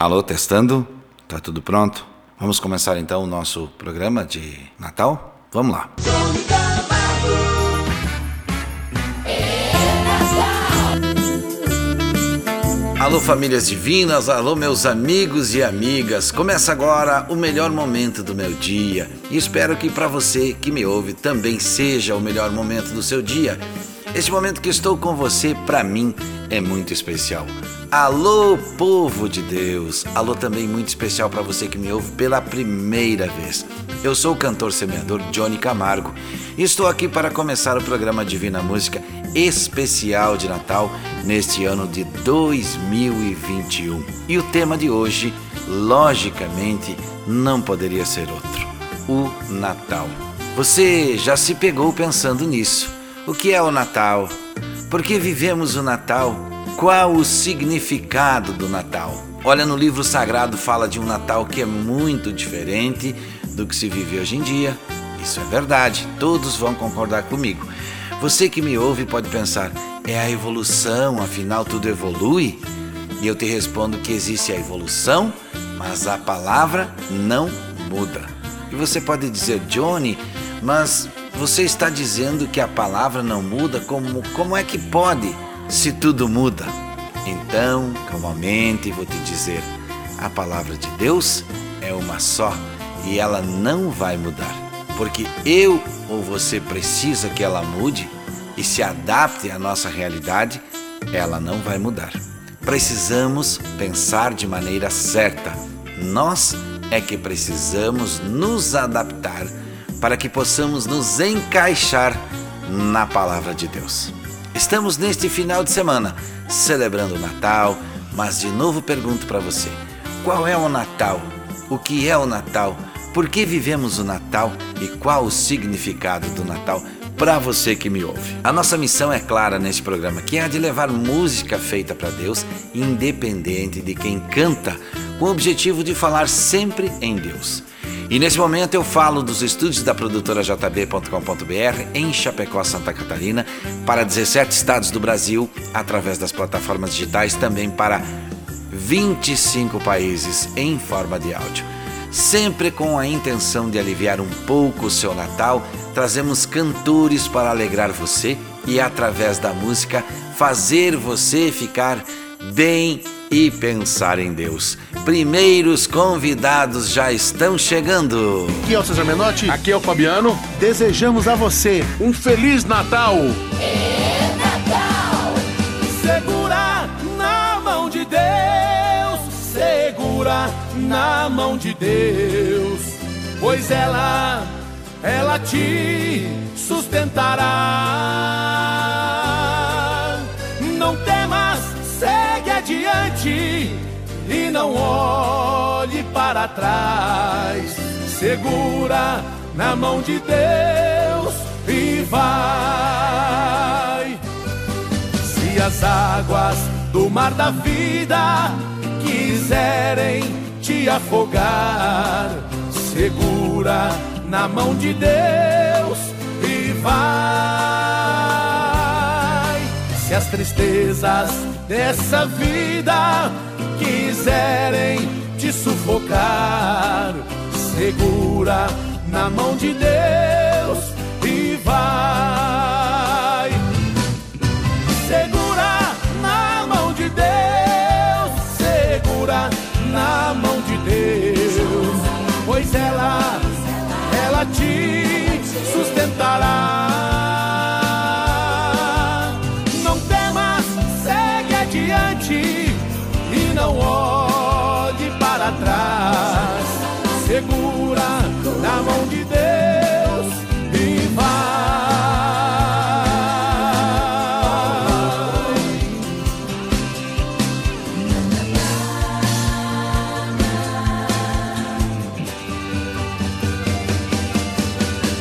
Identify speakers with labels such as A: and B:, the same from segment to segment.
A: Alô, testando? Tá tudo pronto? Vamos começar então o nosso programa de Natal? Vamos lá. Alô, famílias divinas, alô, meus amigos e amigas. Começa agora o melhor momento do meu dia e espero que para você que me ouve também seja o melhor momento do seu dia. Este momento que estou com você, para mim, é muito especial. Alô, povo de Deus! Alô também muito especial para você que me ouve pela primeira vez. Eu sou o cantor semeador Johnny Camargo e estou aqui para começar o programa Divina Música especial de Natal neste ano de 2021. E o tema de hoje, logicamente, não poderia ser outro: o Natal. Você já se pegou pensando nisso? O que é o Natal? Por que vivemos o Natal? Qual o significado do Natal? Olha, no livro sagrado fala de um Natal que é muito diferente do que se vive hoje em dia. Isso é verdade, todos vão concordar comigo. Você que me ouve pode pensar, é a evolução, afinal tudo evolui? E eu te respondo que existe a evolução, mas a palavra não muda. E você pode dizer, Johnny, mas você está dizendo que a palavra não muda? Como, como é que pode? Se tudo muda? Então, calmamente vou te dizer: a palavra de Deus é uma só e ela não vai mudar, porque eu ou você precisa que ela mude e se adapte à nossa realidade, ela não vai mudar. Precisamos pensar de maneira certa. Nós é que precisamos nos adaptar para que possamos nos encaixar na palavra de Deus. Estamos neste final de semana celebrando o Natal, mas de novo pergunto para você: qual é o Natal? O que é o Natal? Por que vivemos o Natal e qual o significado do Natal para você que me ouve? A nossa missão é clara neste programa, que é a de levar música feita para Deus, independente de quem canta, com o objetivo de falar sempre em Deus. E nesse momento eu falo dos estúdios da produtora JB.com.br em Chapecó, Santa Catarina, para 17 estados do Brasil, através das plataformas digitais, também para 25 países em forma de áudio. Sempre com a intenção de aliviar um pouco o seu Natal, trazemos cantores para alegrar você e, através da música, fazer você ficar bem e pensar em Deus. Primeiros convidados já estão chegando.
B: Aqui é o César Menotti.
C: Aqui é o Fabiano.
B: Desejamos a você
C: um Feliz Natal.
D: É Natal.
E: Segura na mão de Deus. Segura na mão de Deus. Pois ela, ela te sustentará. Não temas segue adiante e não olhe para trás. Segura na mão de Deus e vai. Se as águas do mar da vida quiserem te afogar, segura na mão de Deus e vai. Se as tristezas dessa vida quiserem te sufocar, segura na mão de Deus e vai. Segura na mão de Deus, segura na mão de Deus, pois ela, ela te sustentará. não olhe para trás. Segura na mão de Deus e vai.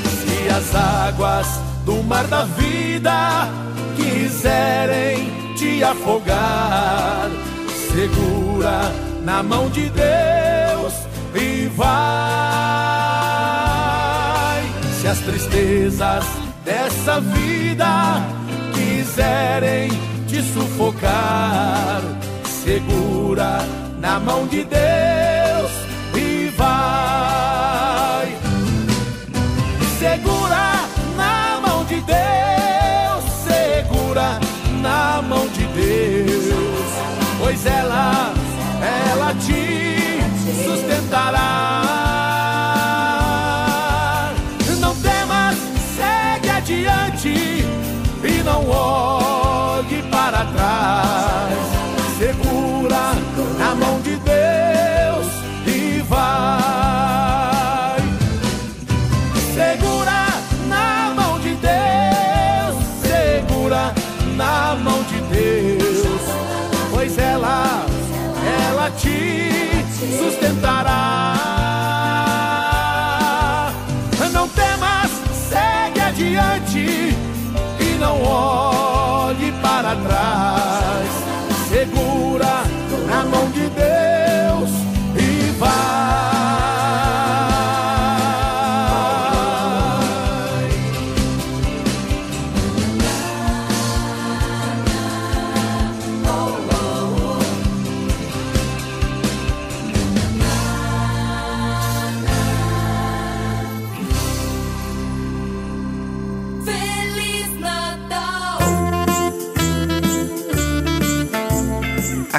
E: Se as águas do mar da vida quiserem te afogar segura na mão de Deus e vai. Se as tristezas dessa vida quiserem te sufocar, segura
F: na mão de Deus e vai. Segura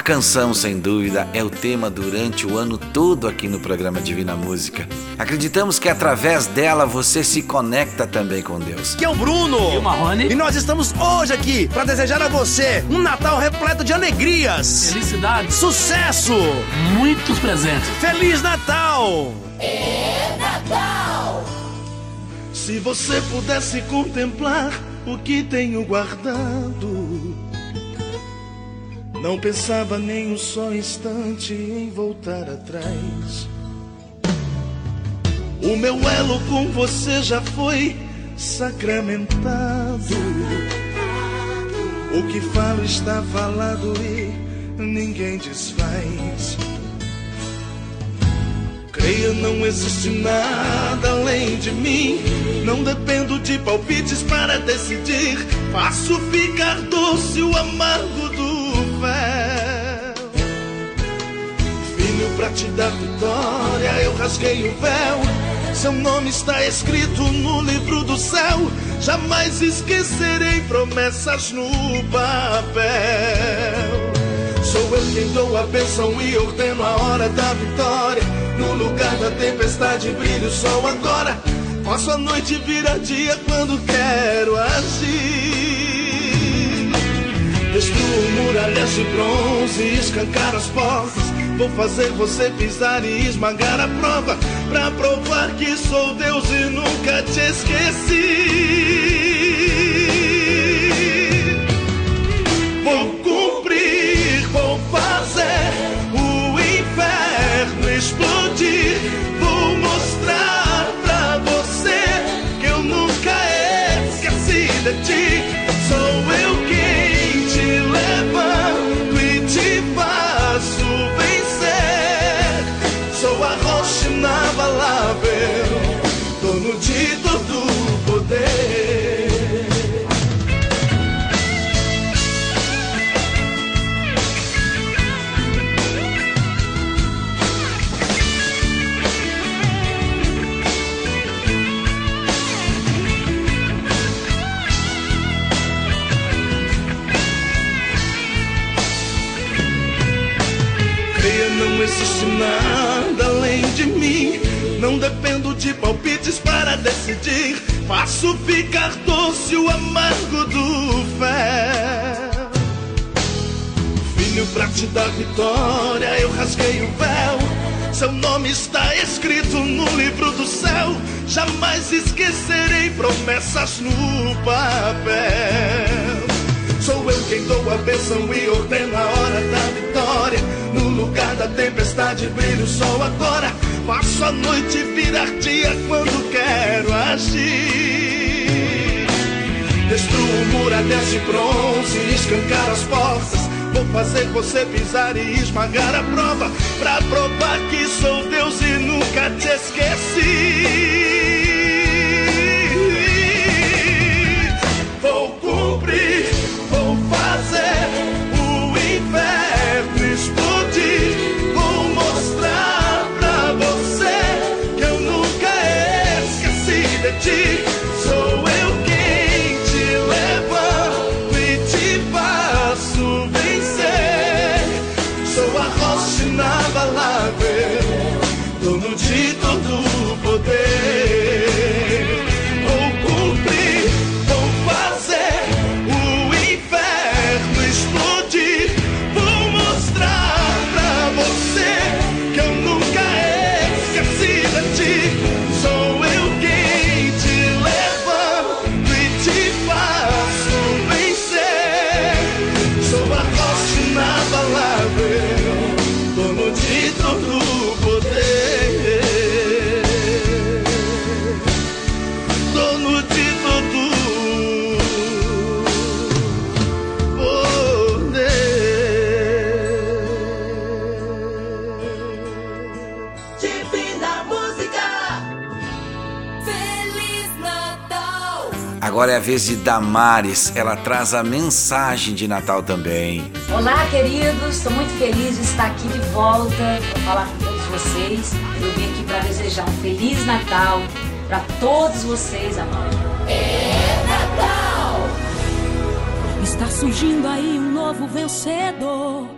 A: canção, sem dúvida, é o tema durante o ano todo aqui no programa Divina Música. Acreditamos que através dela você se conecta também com Deus.
G: Que é o Bruno.
H: E o Marrone.
G: E nós estamos hoje aqui para desejar a você um Natal repleto de alegrias,
H: Felicidade.
G: sucesso,
H: Muitos presentes.
G: Feliz Natal.
F: Se você pudesse contemplar o que tenho guardado, não pensava nem um só instante em voltar atrás. O meu elo com você já foi sacramentado. O que falo está falado e ninguém desfaz. Creia, não existe nada além de mim. Não dependo de palpites para decidir. Faço ficar doce o amargo do pra te dar vitória, eu rasguei o véu. Seu nome está escrito no livro do céu. Jamais esquecerei promessas no papel. Sou eu quem dou a bênção e ordeno a hora da vitória. No lugar da tempestade brilha o sol agora. Faço a noite virar dia quando quero agir. Destruo muralhas de bronze e escancar as portas. Vou fazer você pisar e esmagar a prova. Pra provar que sou Deus e nunca te esqueci. Vou cumprir, Jamais esquecerei promessas no papel. Sou eu quem dou a bênção e ordeno a hora da vitória. No lugar da tempestade brilha o sol agora. Faço a noite virar dia quando quero agir. Destruo muralhas de bronze e escancar as portas. Vou fazer você pisar e esmagar a prova. Pra provar que sou Deus e nunca te esqueci.
A: Agora é a vez de Damares, ela traz a mensagem de Natal também.
I: Olá, queridos. Estou muito feliz de estar aqui de volta para falar com todos vocês. Eu vim aqui para desejar um feliz Natal para todos vocês, amor.
J: Está surgindo aí um novo vencedor.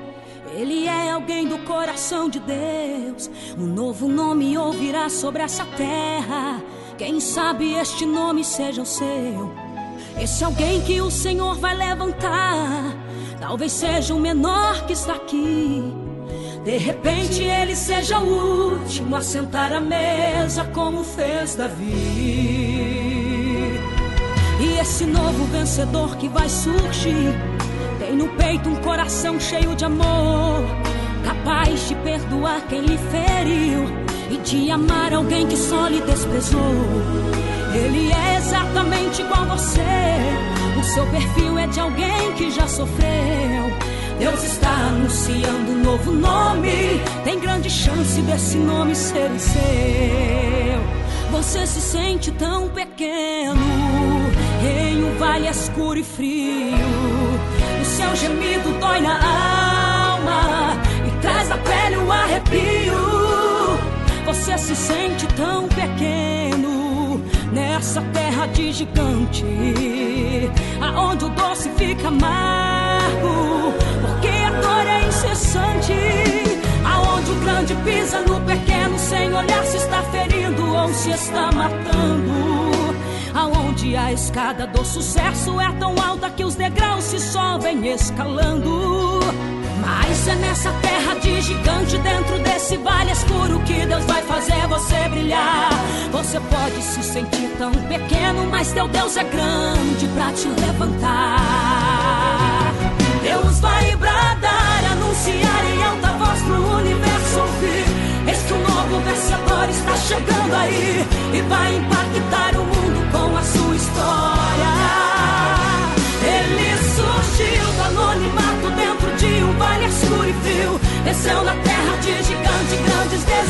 J: Ele é alguém do coração de Deus. Um novo nome ouvirá sobre essa terra. Quem sabe este nome seja o seu. Esse alguém que o Senhor vai levantar. Talvez seja o menor que está aqui. De repente ele seja o último a sentar à mesa, como fez Davi. E esse novo vencedor que vai surgir tem no peito um coração cheio de amor, capaz de perdoar quem lhe feriu e de amar alguém que só lhe desprezou. Ele é exatamente igual você. O seu perfil é de alguém que já sofreu. Deus está anunciando um novo nome. Tem grande chance desse nome ser o seu. Você se sente tão pequeno em um vale escuro e frio. O seu gemido dói na alma e traz na pele um arrepio. Você se sente tão pequeno nessa terra de gigante, aonde o doce fica amargo, porque a dor é incessante. Aonde o grande pisa no pequeno sem olhar se está ferindo ou se está matando. Aonde a escada do sucesso é tão alta que os degraus se sobem escalando. Mas é nessa terra de gigante, dentro desse vale escuro, que Deus vai fazer você brilhar. Você pode se sentir tão pequeno, mas teu Deus é grande pra te levantar. Deus vai bradar, anunciar em alta voz pro universo ouvir. Este novo vencedor está chegando aí e vai impactar o mundo com a sua história. Vale escuro e frio. Desceu na terra de gigante, grandes desafios.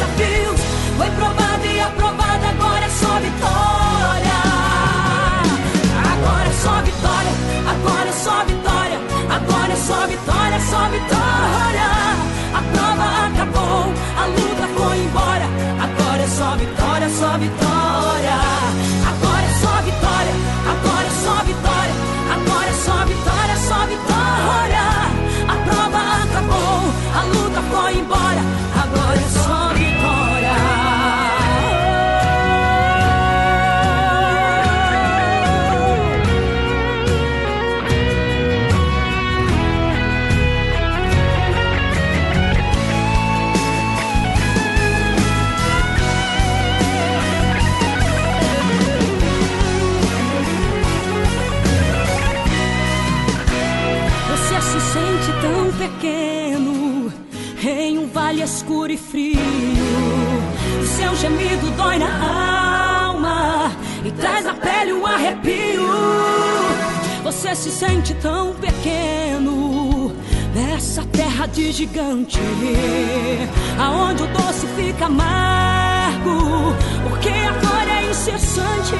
J: Escuro e frio. O seu gemido dói na alma e traz na pele um arrepio. Você se sente tão pequeno nessa terra de gigante, aonde o doce fica amargo, porque a dor é incessante.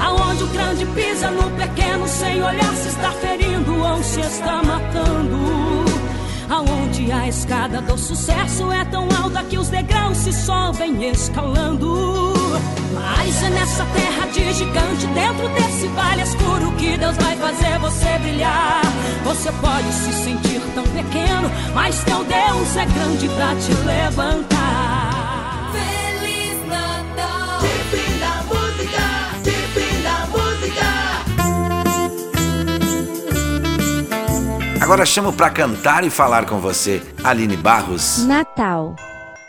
J: Aonde o grande pisa no pequeno sem olhar se está ferindo ou se está matando. Aonde a escada do sucesso é tão alta que os degraus se sobem escalando. Mas é nessa terra de gigante, dentro desse vale escuro, que Deus vai fazer você brilhar. Você pode se sentir tão pequeno, mas teu Deus é grande pra te levantar.
A: Agora chamo para cantar e falar com você, Aline Barros.
K: Natal.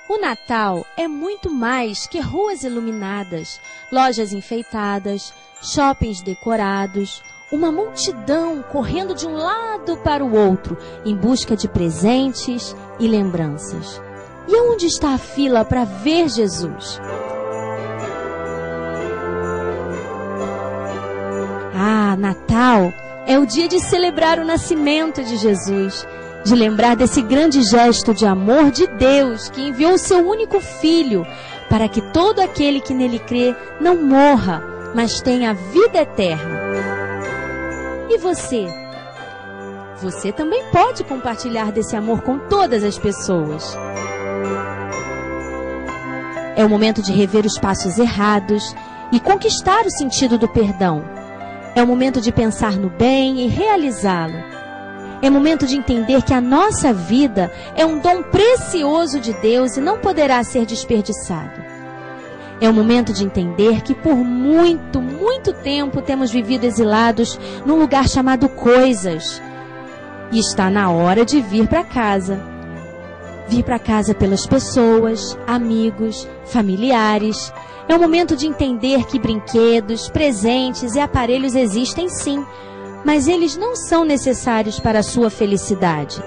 K: O Natal é muito mais que ruas iluminadas, lojas enfeitadas, shoppings decorados, uma multidão correndo de um lado para o outro em busca de presentes e lembranças. E onde está a fila para ver Jesus? Ah, Natal é o dia de celebrar o nascimento de Jesus de lembrar desse grande gesto de amor de Deus que enviou o seu único filho para que todo aquele que nele crê não morra, mas tenha vida eterna. E você? Você também pode compartilhar desse amor com todas as pessoas. É o momento de rever os passos errados e conquistar o sentido do perdão. É o momento de pensar no bem e realizá-lo. É momento de entender que a nossa vida é um dom precioso de Deus e não poderá ser desperdiçado. É o momento de entender que por muito, muito tempo temos vivido exilados num lugar chamado coisas. E está na hora de vir para casa. Vir para casa pelas pessoas, amigos, familiares. É o momento de entender que brinquedos, presentes e aparelhos existem sim, mas eles não são necessários para a sua felicidade.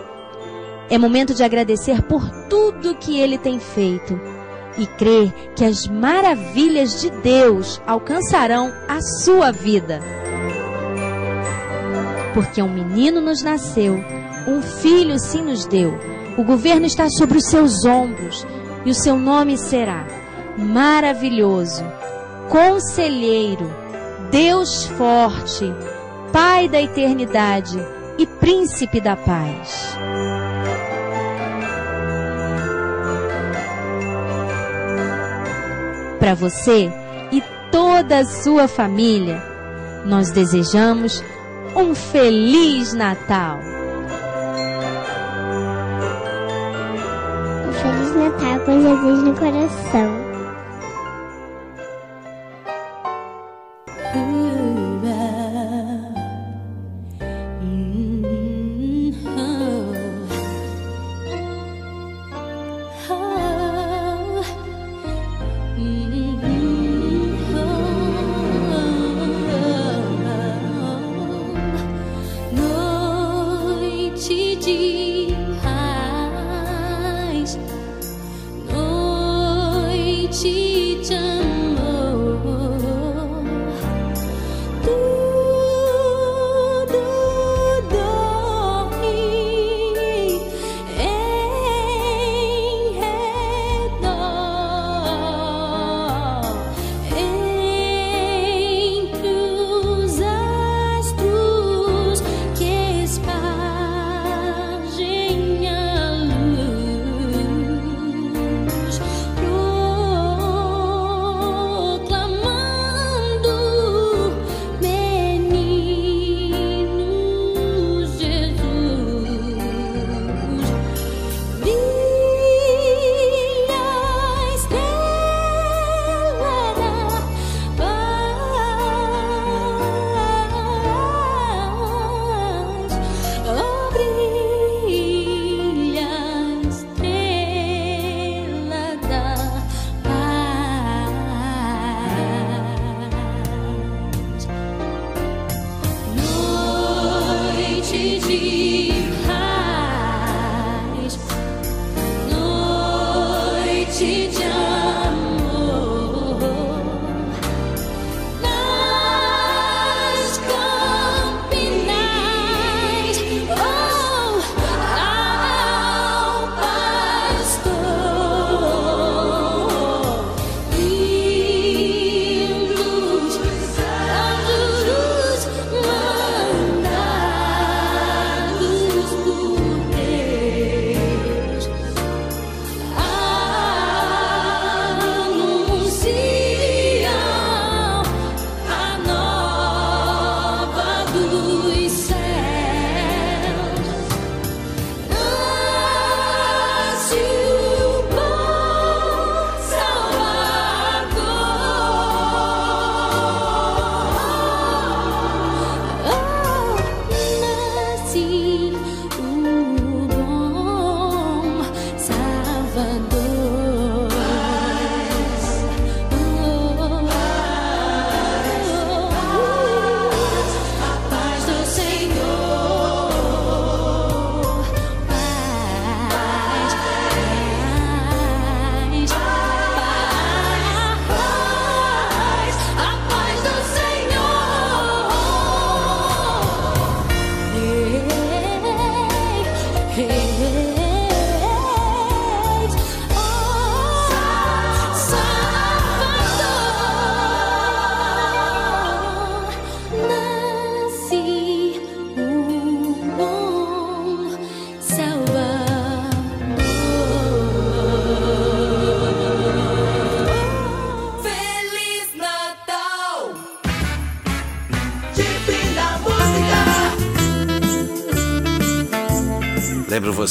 K: É momento de agradecer por tudo que ele tem feito e crer que as maravilhas de Deus alcançarão a sua vida. Porque um menino nos nasceu, um filho se nos deu, o governo está sobre os seus ombros e o seu nome será Maravilhoso, Conselheiro, Deus Forte Pai da eternidade e Príncipe da paz. Para você e toda a sua família, nós desejamos um Feliz Natal.
L: Natal com Jesus no coração.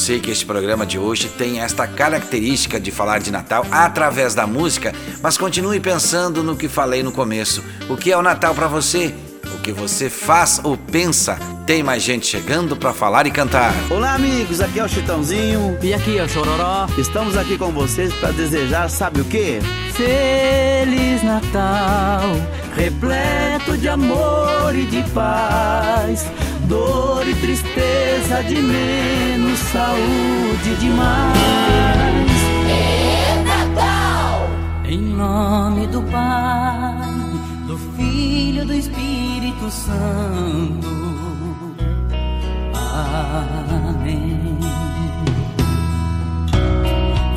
A: Você que este programa de hoje tem esta característica de falar de Natal através da música, mas continue pensando no que falei no começo. O que é o Natal para você? O que você faz ou pensa? Tem mais gente chegando para falar e cantar.
G: Olá, amigos, aqui é o Chitãozinho.
H: E aqui é o Chororó.
G: Estamos aqui com vocês para desejar, sabe o quê?
M: Feliz Natal, repleto de amor e de paz, dor e tristeza de menos, saúde de mais.
N: É Natal!
M: Em nome do Pai, do Filho do Espírito Santo. Amém.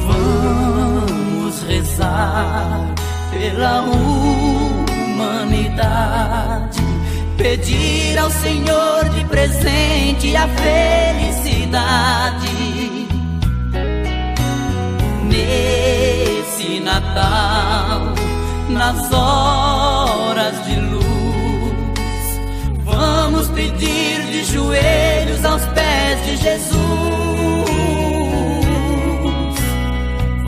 M: Vamos rezar pela humanidade, pedir ao Senhor de presente a felicidade. Nesse Natal, nas horas de luz, vamos pedir de joelhos aos pés de Jesus.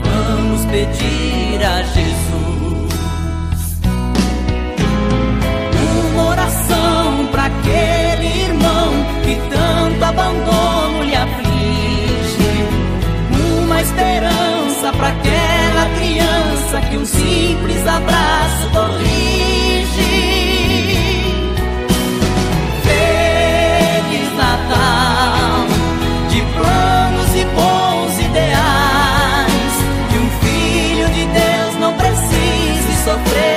M: Vamos pedir a Jesus aquele irmão que tanto abandono lhe aflige, uma esperança para aquela criança que um simples abraço corrige. Feliz Natal, de planos e bons ideais, que um filho de Deus não precise sofrer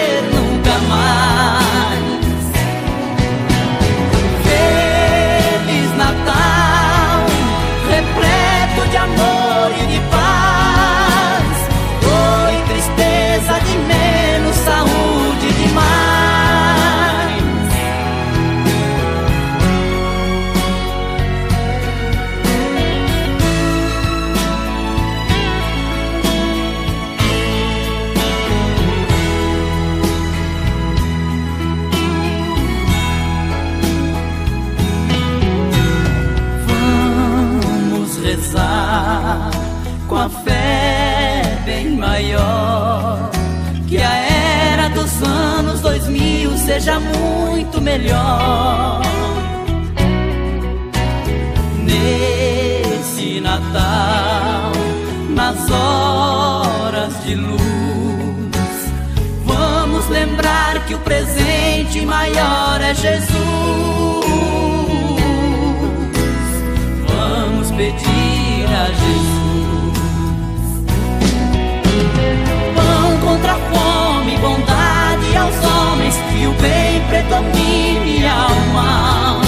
M: Jesus. Vamos pedir a Jesus pão contra a fome, bondade aos homens, que o bem predomine ao mal.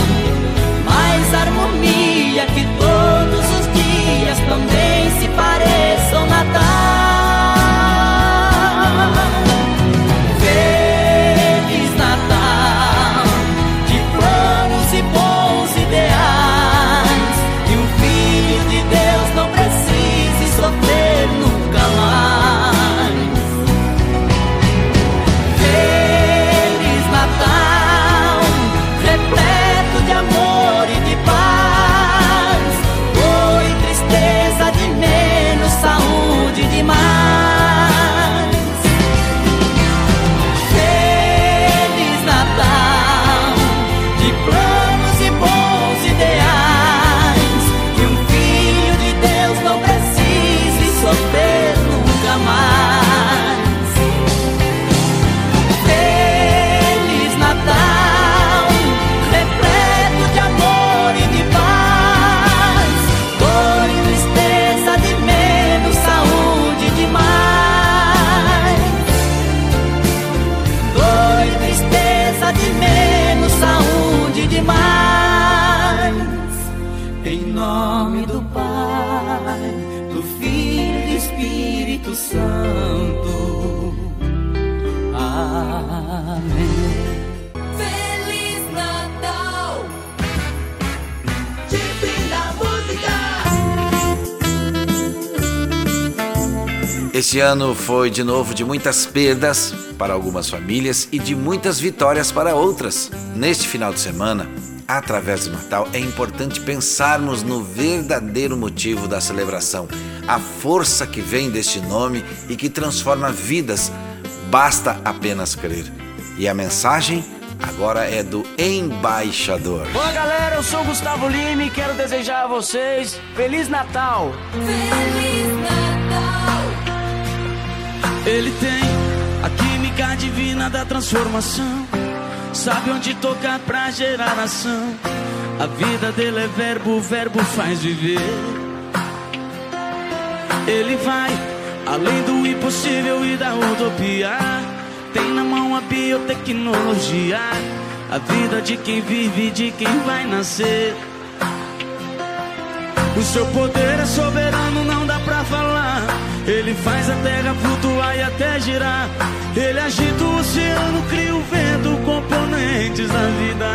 A: Ano foi de novo de muitas perdas para algumas famílias e de muitas vitórias para outras. Neste final de semana, através do Natal, é importante pensarmos no verdadeiro motivo da celebração, a força que vem deste nome e que transforma vidas. Basta apenas crer. E a mensagem agora é do embaixador.
O: Olá galera, eu sou Gustavo Lima e quero desejar a vocês Feliz Natal!
N: Feliz Natal!
P: Ele tem a química divina da transformação. Sabe onde tocar pra gerar ação. A vida dele é verbo, o verbo faz viver. Ele vai além do impossível e da utopia. Tem na mão a biotecnologia. A vida de quem vive e de quem vai nascer. O seu poder é soberano, não dá pra falar. Ele faz a terra flutuar e até girar. Ele agita o oceano, cria o vento, componentes da vida.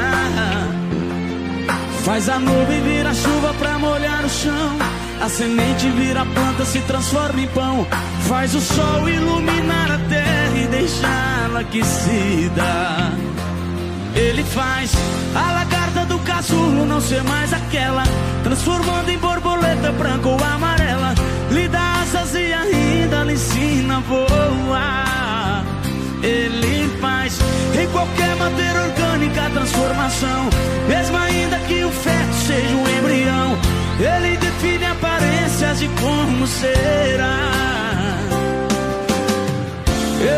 P: Faz a nuvem virar chuva pra molhar o chão. A semente vira planta, se transforma em pão. Faz o sol iluminar a terra e deixá-la aquecida. Ele faz a lagarta do casulo não ser mais aquela, transformando em borboleta branca ou amarela. Lhe e ainda lhe ensina voar. Ele faz em qualquer matéria orgânica a transformação, mesmo ainda que o feto seja um embrião. Ele define aparências de como será.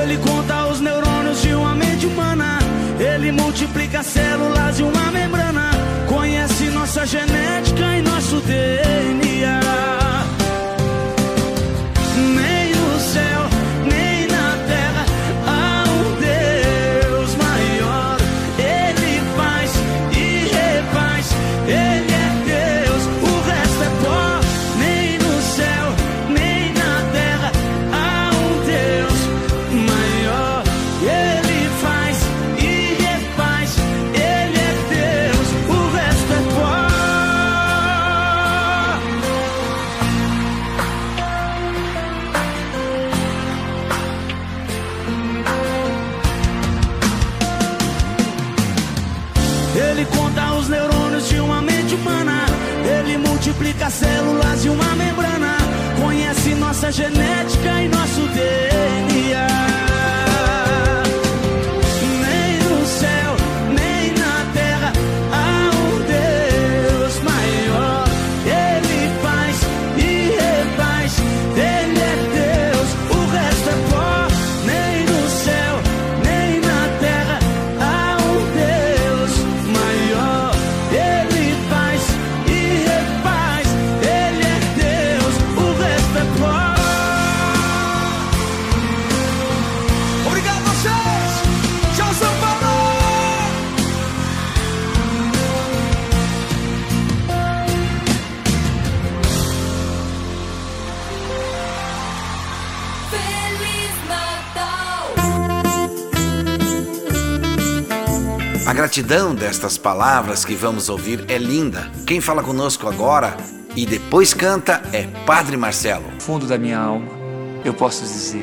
P: Ele conta os neurônios de uma mente humana. Ele multiplica células de uma membrana. Conhece nossa genética e nosso DNA.
A: Gratidão destas palavras que vamos ouvir é linda. Quem fala conosco agora e depois canta é Padre Marcelo.
Q: fundo da minha alma, eu posso dizer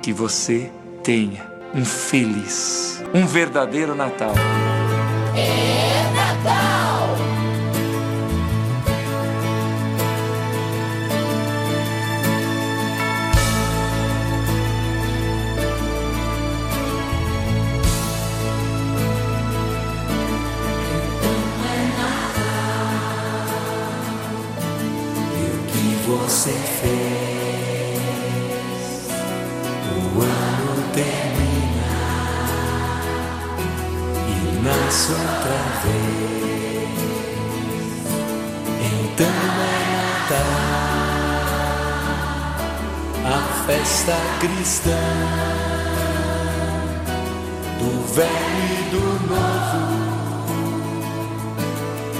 Q: que você tenha um feliz, um verdadeiro Natal.
N: É
P: você fez. O ano termina e nasce outra vez. Então é Natal, a festa cristã do velho e do novo,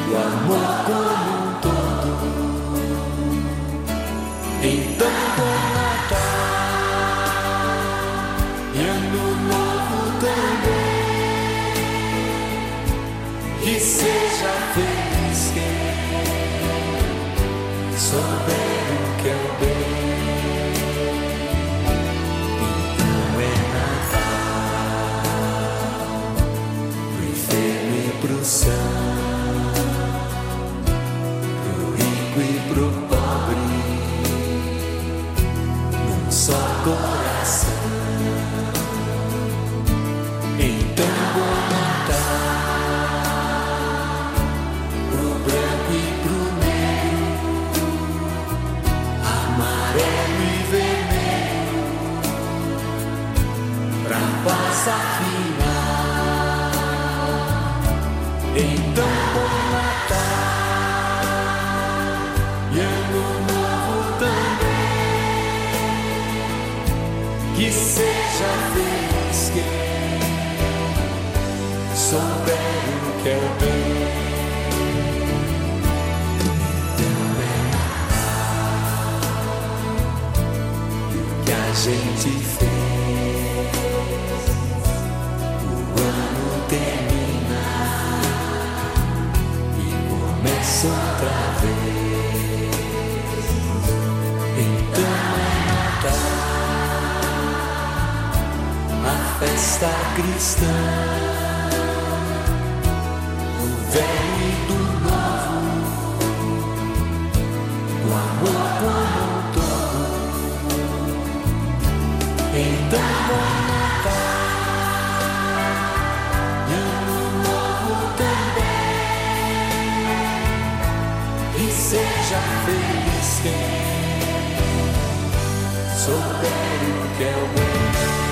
P: do amor como
R: seja feliz quem souber o que é o. Então é que a gente fez. O ano termina e começa outra vez. Festa cristã, do velho e do novo, do amor como um todo. Então Natal, e ano novo também. E seja feliz quem souber o que é o bem.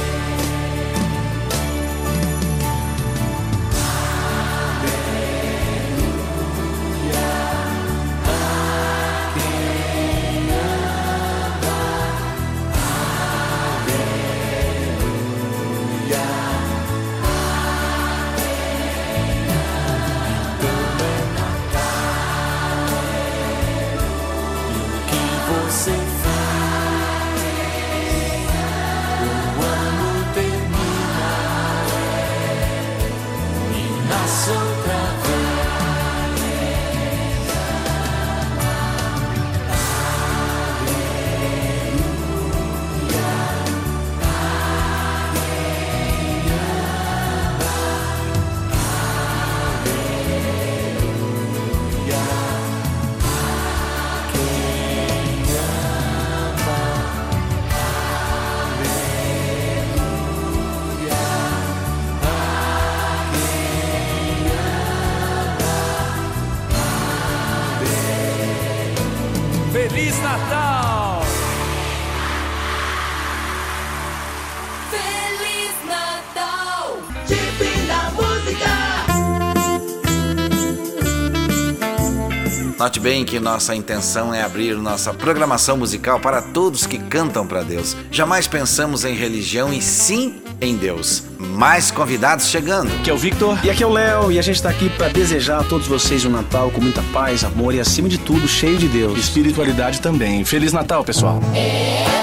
A: Note bem que nossa intenção é abrir nossa programação musical para todos que cantam para Deus. Jamais pensamos em religião e sim em Deus. Mais convidados chegando.
G: Aqui é o Victor. E aqui é o Léo. E a gente tá aqui para desejar a todos vocês um Natal com muita paz, amor e, acima de tudo, cheio de Deus.
S: Espiritualidade também. Feliz Natal, pessoal.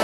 T: Há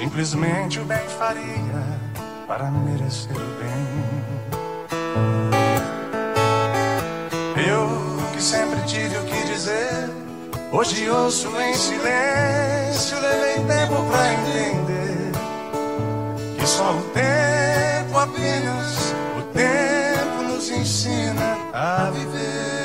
T: simplesmente o bem faria para merecer o bem. Eu que sempre tive o que dizer, hoje ouço em silêncio, levei tempo pra entender que só o tempo apenas, o tempo nos ensina a viver.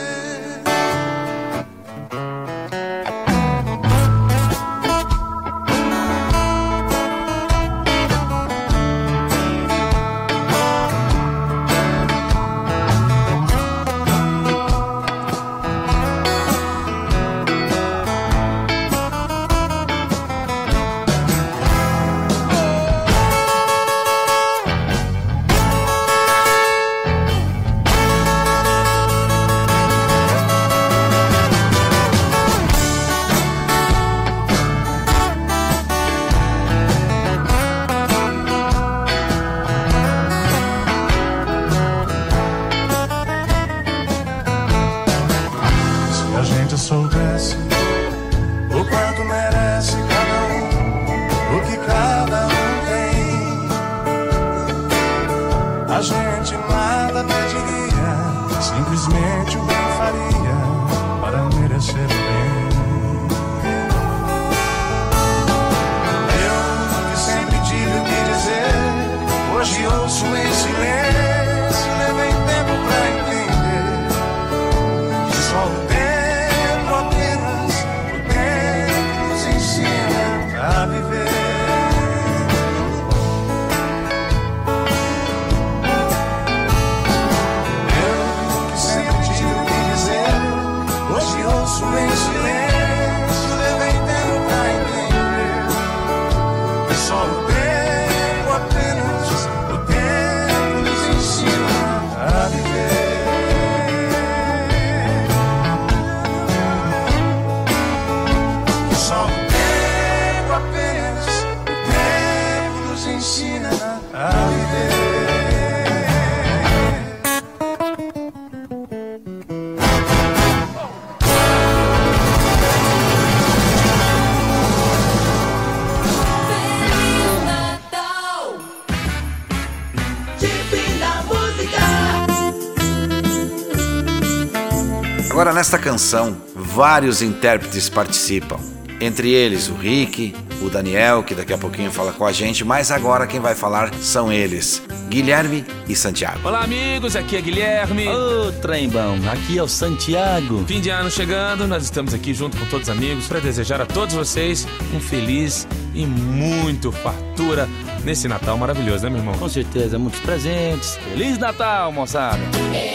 A: Nesta canção, vários intérpretes participam. Entre eles, o Rick, o Daniel, que daqui a pouquinho fala com a gente, mas agora quem vai falar são eles, Guilherme e Santiago.
U: Olá, amigos, aqui é Guilherme.
V: Ô, trembão, aqui é o Santiago.
U: Fim de ano chegando, nós estamos aqui junto com todos os amigos para desejar a todos vocês um feliz e muito fartura nesse Natal maravilhoso, né, meu irmão?
V: Com certeza, muitos presentes. Feliz Natal, moçada.
E: Acorda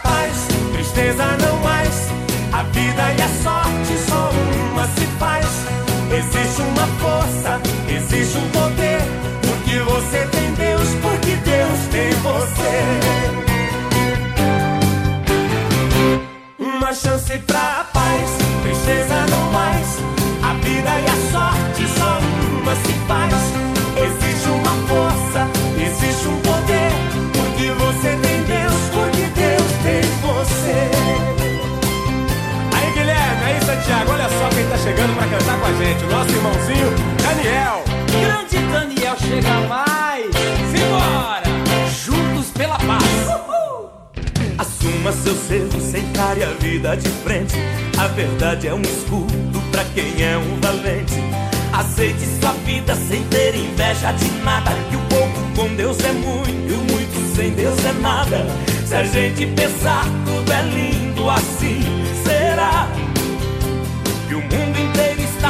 W: a
U: gente. O nosso irmãozinho, Daniel.
P: Grande Daniel chega mais. Simbora. Juntos pela paz.
W: Assuma seu cerro, encare a vida de frente. A verdade é um escudo pra quem é um valente. Aceite sua vida sem ter inveja de nada. Que o pouco com Deus é muito, e o muito sem Deus é nada. Se a gente pensar, tudo é lindo assim. Será que o mundo inteiro está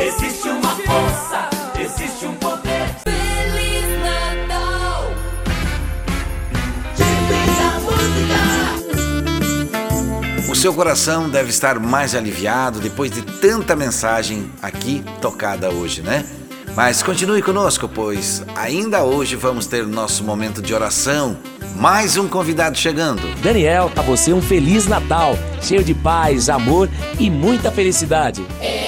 E: Existe uma força, existe um poder.
N: Feliz Natal.
A: O seu coração deve estar mais aliviado depois de tanta mensagem aqui tocada hoje, né? Mas continue conosco, pois ainda hoje vamos ter nosso momento de oração. Mais um convidado chegando.
V: Daniel, a você um Feliz Natal, cheio de paz, amor e muita felicidade.
N: É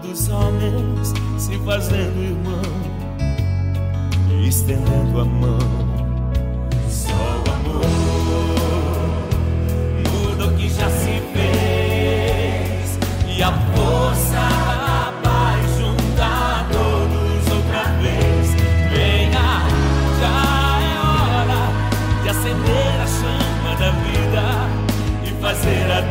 X: dos homens, se fazendo irmão e estendendo a mão. Só o amor muda o que já se fez e a força da paz junta todos outra vez. Venha, já é hora de acender a chama da vida e fazer a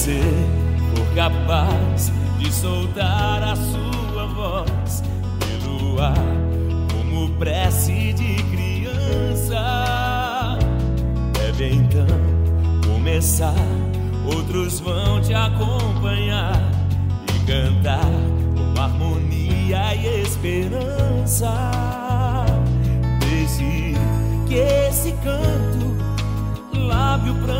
X: você for capaz de soltar a sua voz pelo ar, como prece de criança, deve então começar. Outros vão te acompanhar e cantar com harmonia e esperança. Deixe que esse canto lave o pranto do mundo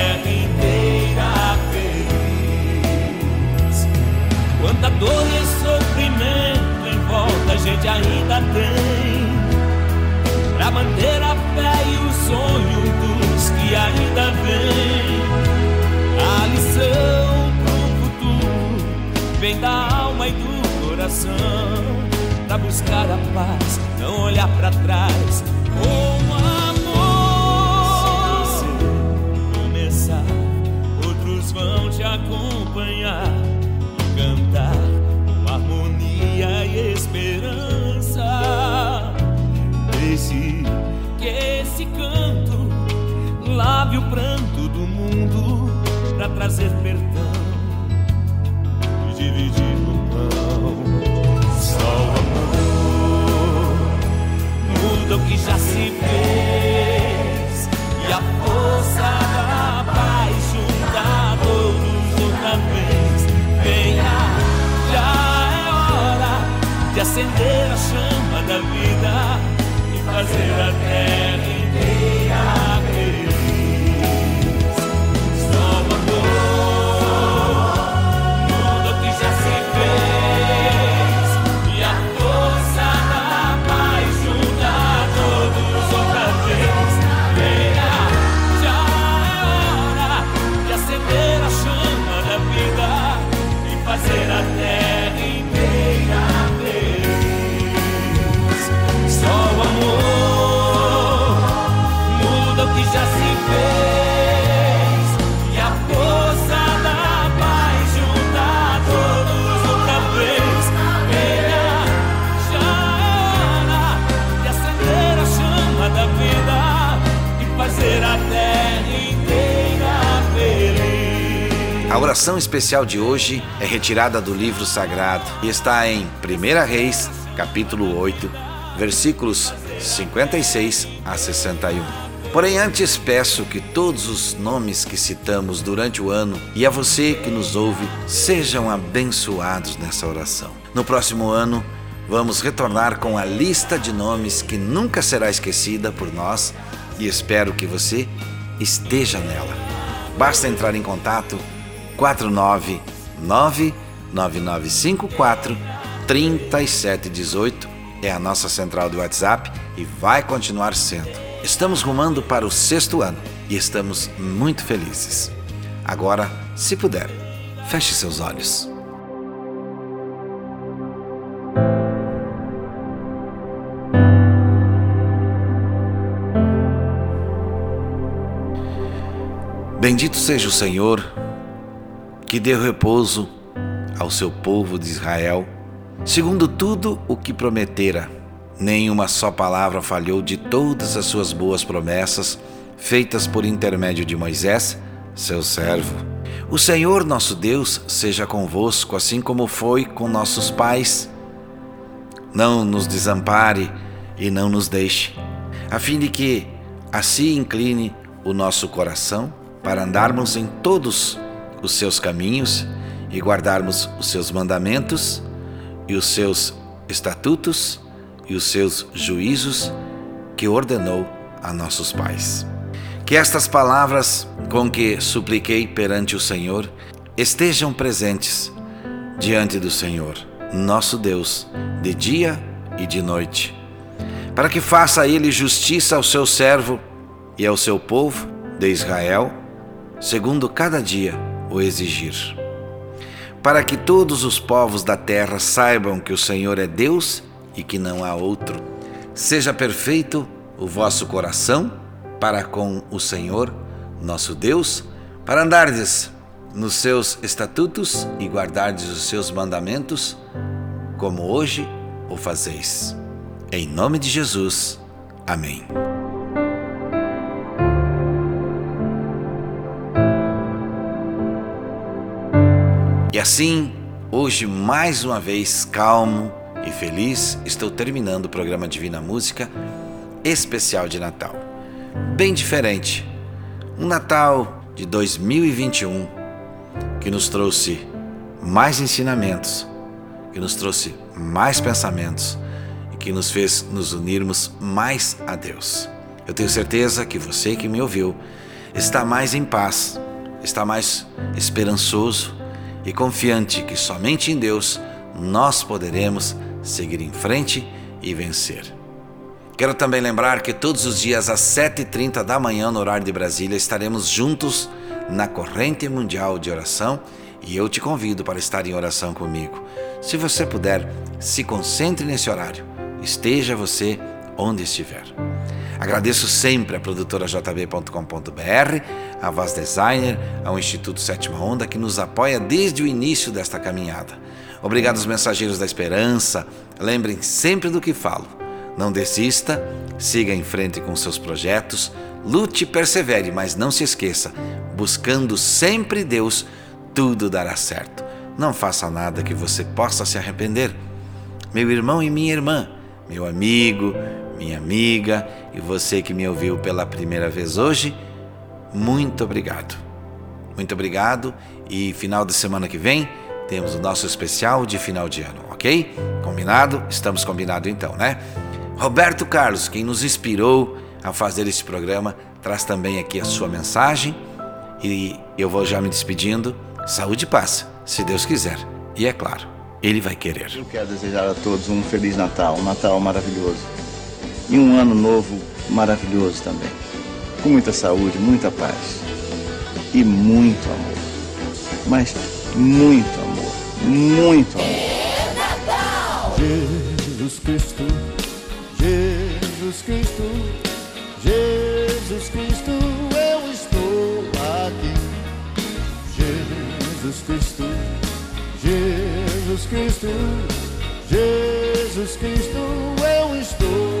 X: gente ainda tem Pra manter a fé e o sonho dos que ainda vêm A lição pro futuro vem da alma e do coração Pra buscar a paz, não olhar pra trás Com amor Se você começar, outros vão te acompanhar cantar com harmonia e esperança. Que esse canto lave o pranto do mundo para trazer perdão e dividir o pão. O amor muda o que já se fez e a força da paz junta todos outra vez. Venha, já é hora de acender a chama e fazer a terra
A: oração especial de hoje é retirada do livro sagrado e está em 1 Reis, capítulo 8, versículos 56 a 61. Porém, antes peço que todos os nomes que citamos durante o ano e a você que nos ouve sejam abençoados nessa oração. No próximo ano, vamos retornar com a lista de nomes que nunca será esquecida por nós e espero que você esteja nela. Basta entrar em contato 499 9954 3718 é a nossa central do WhatsApp e vai continuar sendo. Estamos rumando para o sexto ano e estamos muito felizes. Agora, se puder, feche seus olhos. Bendito seja o Senhor, que deu repouso ao seu povo de Israel, segundo tudo o que prometera. Nenhuma só palavra falhou de todas as suas boas promessas feitas por intermédio de Moisés, seu servo. O Senhor nosso Deus seja convosco, assim como foi com nossos pais. Não nos desampare e não nos deixe, a fim de que assim incline o nosso coração para andarmos em todos os seus caminhos e guardarmos os seus mandamentos e os seus estatutos e os seus juízos que ordenou a nossos pais. Que estas palavras com que supliquei perante o Senhor estejam presentes diante do Senhor, nosso Deus, de dia e de noite, para que faça ele justiça ao seu servo e ao seu povo de Israel segundo cada dia o exigir. Para que todos os povos da terra saibam que o Senhor é Deus e que não há outro. Seja perfeito o vosso coração para com o Senhor, nosso Deus, para andardes nos seus estatutos e guardardes os seus mandamentos, como hoje o fazeis. Em nome de Jesus. Amém. Assim, hoje mais uma vez calmo e feliz, estou terminando o programa Divina Música especial de Natal. Bem diferente. Um Natal de 2021 que nos trouxe mais ensinamentos, que nos trouxe mais pensamentos e que nos fez nos unirmos mais a Deus. Eu tenho certeza que você que me ouviu está mais em paz, está mais esperançoso e confiante que somente em Deus nós poderemos seguir em frente e vencer. Quero também lembrar que todos os dias às 7h30 da manhã, no horário de Brasília, estaremos juntos na corrente mundial de oração e eu te convido para estar em oração comigo. Se você puder, se concentre nesse horário, esteja você onde estiver. Agradeço sempre a produtora jb.com.br, a Vaz Designer, ao Instituto Sétima Onda que nos apoia desde o início desta caminhada. Obrigado aos mensageiros da esperança. Lembrem sempre do que falo. Não desista, siga em frente com seus projetos, lute e persevere, mas não se esqueça, buscando sempre Deus, tudo dará certo. Não faça nada que você possa se arrepender. Meu irmão e minha irmã, meu amigo, minha amiga e você que me ouviu pela primeira vez hoje, muito obrigado. Muito obrigado e final de semana que vem temos o nosso especial de final de ano, ok? Combinado? Estamos combinados então, né? Roberto Carlos, quem nos inspirou a fazer este programa, traz também aqui a sua mensagem e eu vou já me despedindo. Saúde e paz, se Deus quiser. E é claro, Ele vai querer.
Y: Eu quero desejar a todos um Feliz Natal, um Natal maravilhoso e um ano novo maravilhoso também. Com muita saúde, muita paz e muito amor. Mas muito amor, muito amor.
Z: Jesus Cristo, Jesus Cristo, Jesus Cristo, eu estou aqui. Jesus Cristo, Jesus Cristo, Jesus Cristo, eu estou aqui.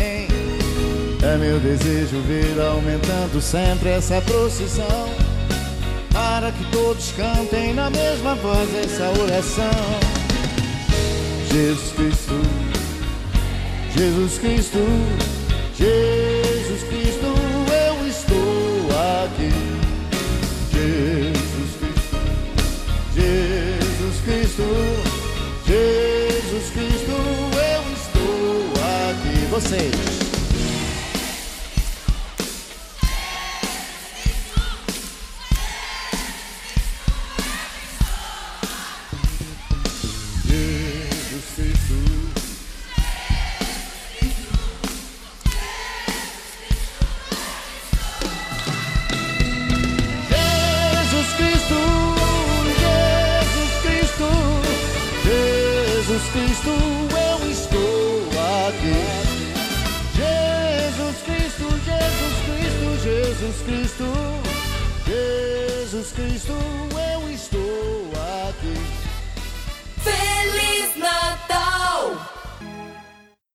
Z: É meu desejo ver aumentando sempre essa procissão. Para que todos cantem na mesma voz essa oração. Jesus Cristo, Jesus Cristo, Jesus Cristo, eu estou aqui. Jesus Cristo, Jesus Cristo, Jesus Cristo, eu estou aqui. Vocês.